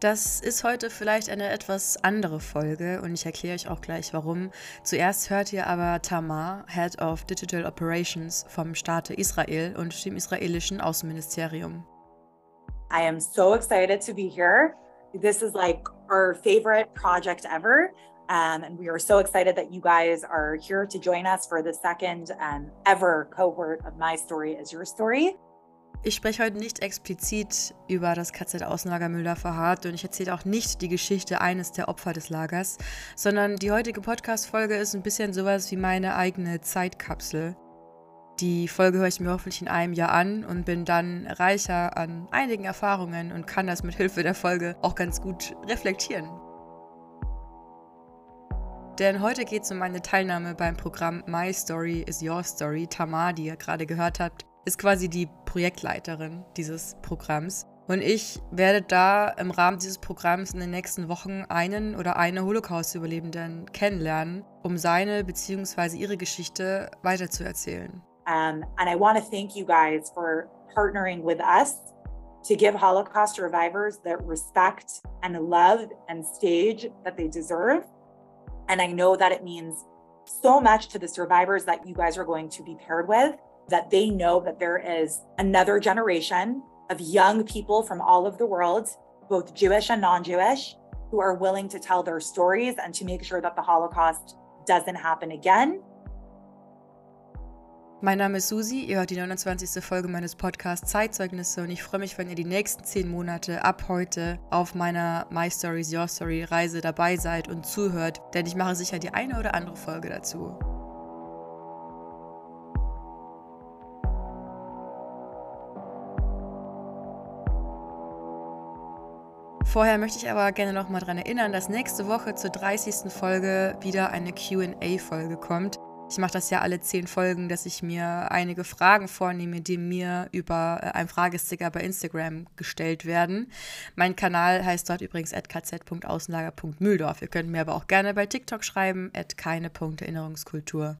Das ist heute vielleicht eine etwas andere Folge und ich erkläre euch auch gleich warum. Zuerst hört ihr aber Tamar, Head of Digital Operations vom Staate Israel und dem israelischen Außenministerium. I am so excited to be here. This is like our favorite project ever. Um, and we are so excited that you guys are here to join us for the second um, ever cohort of My Story is Your Story. Ich spreche heute nicht explizit über das KZ-Außenlager Müller-Verhardt und ich erzähle auch nicht die Geschichte eines der Opfer des Lagers, sondern die heutige Podcast-Folge ist ein bisschen sowas wie meine eigene Zeitkapsel. Die Folge höre ich mir hoffentlich in einem Jahr an und bin dann reicher an einigen Erfahrungen und kann das mit Hilfe der Folge auch ganz gut reflektieren. Denn heute geht es um meine Teilnahme beim Programm My Story is Your Story. Tamar, die ihr gerade gehört habt, ist quasi die Projektleiterin dieses Programms. Und ich werde da im Rahmen dieses Programms in den nächsten Wochen einen oder eine Holocaust-Überlebenden kennenlernen, um seine bzw. ihre Geschichte weiterzuerzählen. Um, and I want to thank you guys for partnering with us to give Holocaust survivors the respect and love and stage that they deserve. And I know that it means so much to the survivors that you guys are going to be paired with that they know that there is another generation of young people from all over the world, both Jewish and non Jewish, who are willing to tell their stories and to make sure that the Holocaust doesn't happen again. Mein Name ist Susi, ihr hört die 29. Folge meines Podcasts Zeitzeugnisse und ich freue mich, wenn ihr die nächsten 10 Monate ab heute auf meiner My Stories Your Story Reise dabei seid und zuhört, denn ich mache sicher die eine oder andere Folge dazu. Vorher möchte ich aber gerne noch mal daran erinnern, dass nächste Woche zur 30. Folge wieder eine QA-Folge kommt. Ich mache das ja alle zehn Folgen, dass ich mir einige Fragen vornehme, die mir über äh, einen Fragesticker bei Instagram gestellt werden. Mein Kanal heißt dort übrigens kz.außenlager.mühldorf. Ihr könnt mir aber auch gerne bei TikTok schreiben, keine.erinnerungskultur.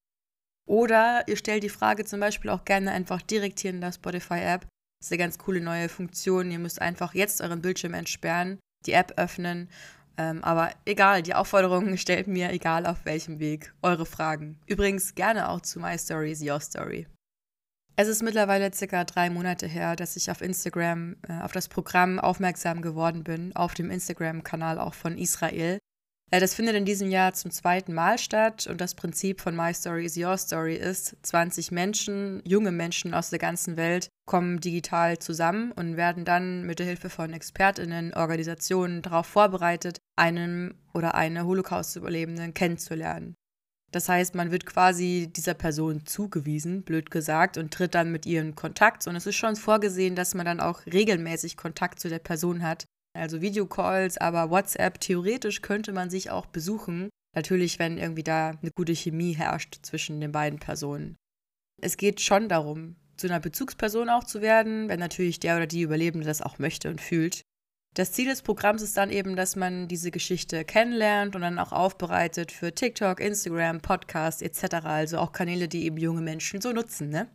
Oder ihr stellt die Frage zum Beispiel auch gerne einfach direkt hier in der Spotify-App. Das ist eine ganz coole neue Funktion. Ihr müsst einfach jetzt euren Bildschirm entsperren die App öffnen. Ähm, aber egal, die Aufforderung stellt mir, egal auf welchem Weg, eure Fragen. Übrigens gerne auch zu My Story is Your Story. Es ist mittlerweile circa drei Monate her, dass ich auf Instagram äh, auf das Programm aufmerksam geworden bin, auf dem Instagram-Kanal auch von Israel. Äh, das findet in diesem Jahr zum zweiten Mal statt und das Prinzip von My Story is Your Story ist, 20 Menschen, junge Menschen aus der ganzen Welt kommen digital zusammen und werden dann mit der Hilfe von Expertinnen, Organisationen darauf vorbereitet, einen oder eine Holocaust-Überlebenden kennenzulernen. Das heißt, man wird quasi dieser Person zugewiesen, blöd gesagt, und tritt dann mit ihr in Kontakt. Und es ist schon vorgesehen, dass man dann auch regelmäßig Kontakt zu der Person hat, also Videocalls, aber WhatsApp, theoretisch könnte man sich auch besuchen. Natürlich, wenn irgendwie da eine gute Chemie herrscht zwischen den beiden Personen. Es geht schon darum, zu einer Bezugsperson auch zu werden, wenn natürlich der oder die Überlebende das auch möchte und fühlt. Das Ziel des Programms ist dann eben, dass man diese Geschichte kennenlernt und dann auch aufbereitet für TikTok, Instagram, Podcast etc. Also auch Kanäle, die eben junge Menschen so nutzen, ne?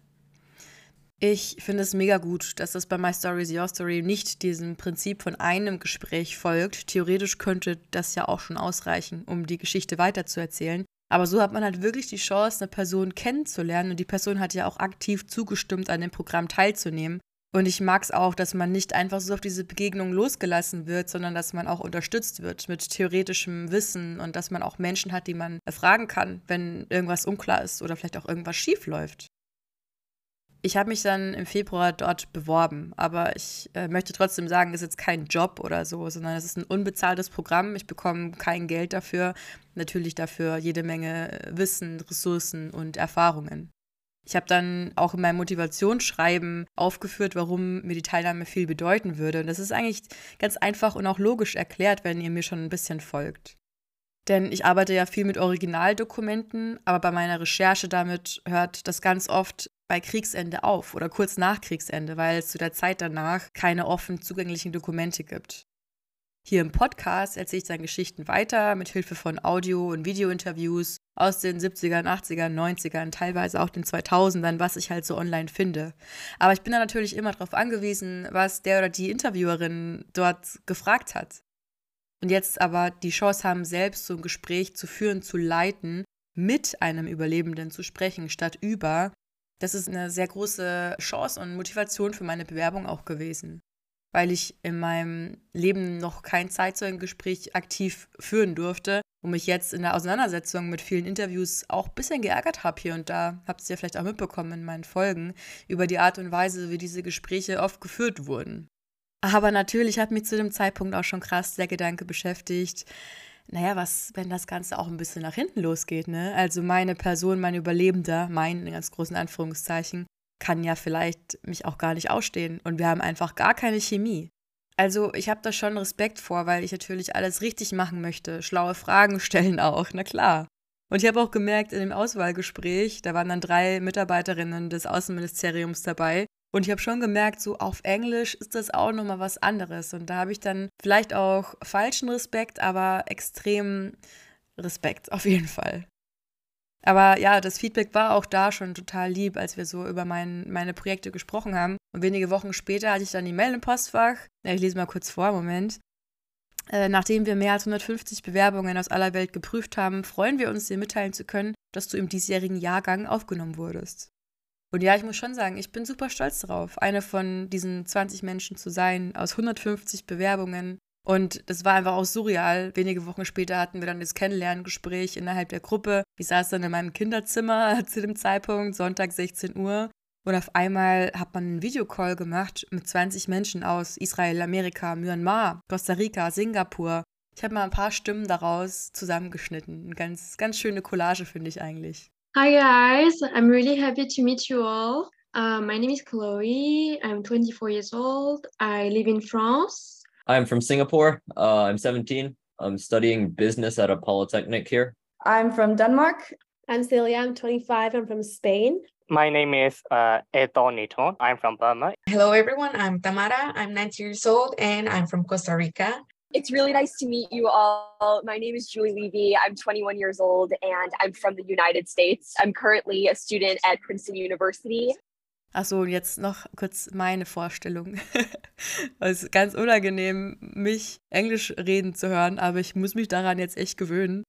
Ich finde es mega gut, dass das bei My Story is Your Story nicht diesem Prinzip von einem Gespräch folgt. Theoretisch könnte das ja auch schon ausreichen, um die Geschichte weiterzuerzählen. Aber so hat man halt wirklich die Chance, eine Person kennenzulernen und die Person hat ja auch aktiv zugestimmt, an dem Programm teilzunehmen. Und ich mag es auch, dass man nicht einfach so auf diese Begegnung losgelassen wird, sondern dass man auch unterstützt wird mit theoretischem Wissen und dass man auch Menschen hat, die man fragen kann, wenn irgendwas unklar ist oder vielleicht auch irgendwas schief läuft. Ich habe mich dann im Februar dort beworben, aber ich äh, möchte trotzdem sagen, es ist jetzt kein Job oder so, sondern es ist ein unbezahltes Programm. Ich bekomme kein Geld dafür, natürlich dafür jede Menge Wissen, Ressourcen und Erfahrungen. Ich habe dann auch in meinem Motivationsschreiben aufgeführt, warum mir die Teilnahme viel bedeuten würde. Und das ist eigentlich ganz einfach und auch logisch erklärt, wenn ihr mir schon ein bisschen folgt. Denn ich arbeite ja viel mit Originaldokumenten, aber bei meiner Recherche damit hört das ganz oft bei Kriegsende auf oder kurz nach Kriegsende, weil es zu der Zeit danach keine offen zugänglichen Dokumente gibt. Hier im Podcast erzähle ich dann Geschichten weiter mit Hilfe von Audio- und Videointerviews aus den 70ern, 80ern, 90ern, teilweise auch den 2000ern, was ich halt so online finde. Aber ich bin da natürlich immer darauf angewiesen, was der oder die Interviewerin dort gefragt hat. und jetzt aber die Chance haben, selbst so ein Gespräch zu führen, zu leiten, mit einem Überlebenden zu sprechen, statt über, das ist eine sehr große Chance und Motivation für meine Bewerbung auch gewesen. Weil ich in meinem Leben noch kein Zeitzeugengespräch aktiv führen durfte und mich jetzt in der Auseinandersetzung mit vielen Interviews auch ein bisschen geärgert habe hier und da, habt ihr ja vielleicht auch mitbekommen in meinen Folgen, über die Art und Weise, wie diese Gespräche oft geführt wurden. Aber natürlich hat mich zu dem Zeitpunkt auch schon krass der Gedanke beschäftigt, naja, was, wenn das Ganze auch ein bisschen nach hinten losgeht, ne? Also meine Person, mein Überlebender, mein in ganz großen Anführungszeichen, kann ja vielleicht mich auch gar nicht ausstehen und wir haben einfach gar keine Chemie. Also ich habe da schon Respekt vor, weil ich natürlich alles richtig machen möchte, schlaue Fragen stellen auch, na klar. Und ich habe auch gemerkt in dem Auswahlgespräch, da waren dann drei Mitarbeiterinnen des Außenministeriums dabei, und ich habe schon gemerkt, so auf Englisch ist das auch nochmal was anderes. Und da habe ich dann vielleicht auch falschen Respekt, aber extrem Respekt, auf jeden Fall. Aber ja, das Feedback war auch da schon total lieb, als wir so über mein, meine Projekte gesprochen haben. Und wenige Wochen später hatte ich dann die Mail im Postfach. Ja, ich lese mal kurz vor, Moment. Äh, nachdem wir mehr als 150 Bewerbungen aus aller Welt geprüft haben, freuen wir uns, dir mitteilen zu können, dass du im diesjährigen Jahrgang aufgenommen wurdest. Und ja, ich muss schon sagen, ich bin super stolz darauf, eine von diesen 20 Menschen zu sein, aus 150 Bewerbungen. Und das war einfach auch surreal. Wenige Wochen später hatten wir dann das Kennenlerngespräch innerhalb der Gruppe. Ich saß dann in meinem Kinderzimmer zu dem Zeitpunkt, Sonntag 16 Uhr. Und auf einmal hat man einen Videocall gemacht mit 20 Menschen aus Israel, Amerika, Myanmar, Costa Rica, Singapur. Ich habe mal ein paar Stimmen daraus zusammengeschnitten. Eine ganz, ganz schöne Collage, finde ich eigentlich. Hi guys, I'm really happy to meet you all. Uh, my name is Chloe. I'm 24 years old. I live in France. I'm from Singapore. Uh, I'm 17. I'm studying business at a polytechnic here. I'm from Denmark. I'm Celia. I'm 25. I'm from Spain. My name is uh, Eto Nito. I'm from Burma. Hello, everyone. I'm Tamara. I'm 19 years old and I'm from Costa Rica. It's really nice to meet you all. My name is Julie Levy. I'm 21 years old and I'm from the United States. I'm currently a student at Princeton University. Achso, und jetzt noch kurz meine Vorstellung. es ist ganz unangenehm, mich Englisch reden zu hören, aber ich muss mich daran jetzt echt gewöhnen.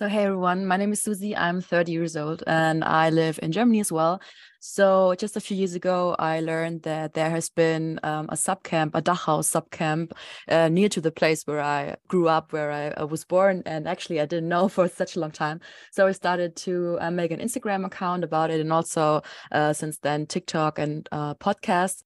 So, hey everyone, my name is Susie. I'm 30 years old and I live in Germany as well. So, just a few years ago, I learned that there has been um, a subcamp, a Dachau subcamp, uh, near to the place where I grew up, where I uh, was born. And actually, I didn't know for such a long time. So, I started to uh, make an Instagram account about it and also uh, since then TikTok and uh, podcasts.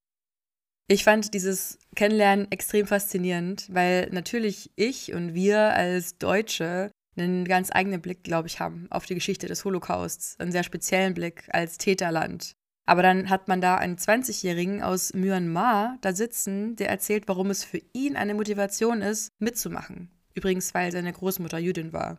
Ich fand dieses Kennenlernen extrem faszinierend, weil natürlich ich und wir als Deutsche einen ganz eigenen Blick, glaube ich, haben auf die Geschichte des Holocausts, einen sehr speziellen Blick als Täterland. Aber dann hat man da einen 20-Jährigen aus Myanmar da sitzen, der erzählt, warum es für ihn eine Motivation ist, mitzumachen. Übrigens, weil seine Großmutter Jüdin war.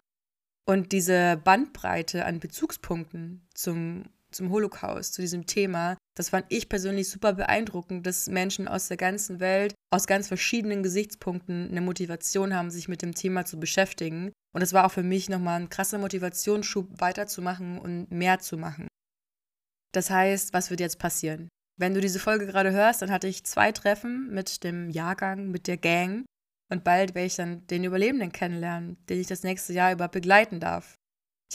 Und diese Bandbreite an Bezugspunkten zum zum Holocaust, zu diesem Thema. Das fand ich persönlich super beeindruckend, dass Menschen aus der ganzen Welt, aus ganz verschiedenen Gesichtspunkten eine Motivation haben, sich mit dem Thema zu beschäftigen. Und es war auch für mich nochmal ein krasser Motivationsschub, weiterzumachen und mehr zu machen. Das heißt, was wird jetzt passieren? Wenn du diese Folge gerade hörst, dann hatte ich zwei Treffen mit dem Jahrgang, mit der Gang. Und bald werde ich dann den Überlebenden kennenlernen, den ich das nächste Jahr über begleiten darf.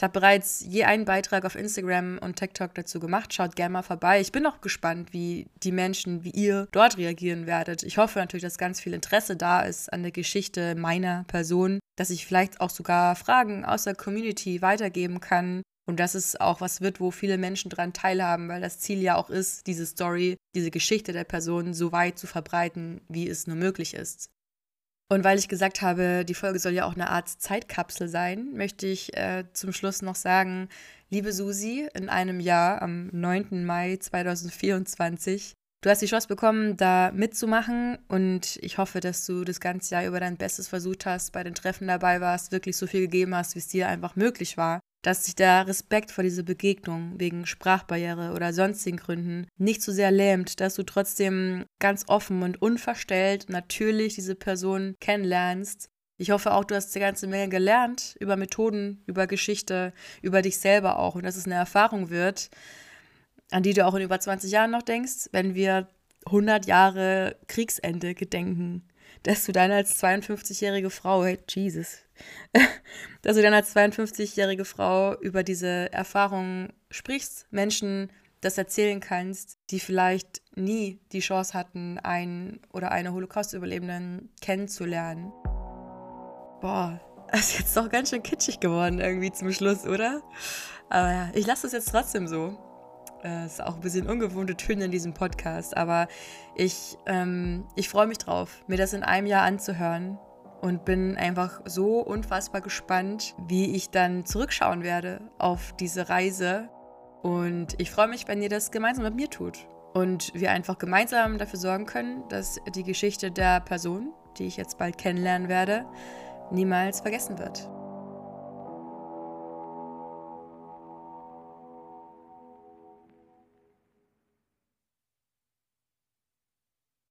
Ich habe bereits je einen Beitrag auf Instagram und TikTok dazu gemacht. Schaut gerne mal vorbei. Ich bin auch gespannt, wie die Menschen, wie ihr dort reagieren werdet. Ich hoffe natürlich, dass ganz viel Interesse da ist an der Geschichte meiner Person, dass ich vielleicht auch sogar Fragen aus der Community weitergeben kann. Und dass es auch was wird, wo viele Menschen daran teilhaben, weil das Ziel ja auch ist, diese Story, diese Geschichte der Person so weit zu verbreiten, wie es nur möglich ist. Und weil ich gesagt habe, die Folge soll ja auch eine Art Zeitkapsel sein, möchte ich äh, zum Schluss noch sagen, liebe Susi, in einem Jahr, am 9. Mai 2024, du hast die Chance bekommen, da mitzumachen und ich hoffe, dass du das ganze Jahr über dein Bestes versucht hast, bei den Treffen dabei warst, wirklich so viel gegeben hast, wie es dir einfach möglich war dass sich der Respekt vor diese Begegnung wegen Sprachbarriere oder sonstigen Gründen nicht so sehr lähmt, dass du trotzdem ganz offen und unverstellt natürlich diese Person kennenlernst. Ich hoffe auch, du hast eine ganze Menge gelernt über Methoden, über Geschichte, über dich selber auch und dass es eine Erfahrung wird, an die du auch in über 20 Jahren noch denkst, wenn wir 100 Jahre Kriegsende gedenken dass du dann als 52-jährige Frau, hey, Jesus, dass du dann als 52-jährige Frau über diese Erfahrungen sprichst, Menschen das erzählen kannst, die vielleicht nie die Chance hatten, einen oder eine Holocaust-Überlebenden kennenzulernen. Boah, das ist jetzt doch ganz schön kitschig geworden irgendwie zum Schluss, oder? Aber ja, ich lasse es jetzt trotzdem so. Es ist auch ein bisschen ungewohnte Töne in diesem Podcast, aber ich, ähm, ich freue mich drauf, mir das in einem Jahr anzuhören und bin einfach so unfassbar gespannt, wie ich dann zurückschauen werde auf diese Reise. Und ich freue mich, wenn ihr das gemeinsam mit mir tut und wir einfach gemeinsam dafür sorgen können, dass die Geschichte der Person, die ich jetzt bald kennenlernen werde, niemals vergessen wird.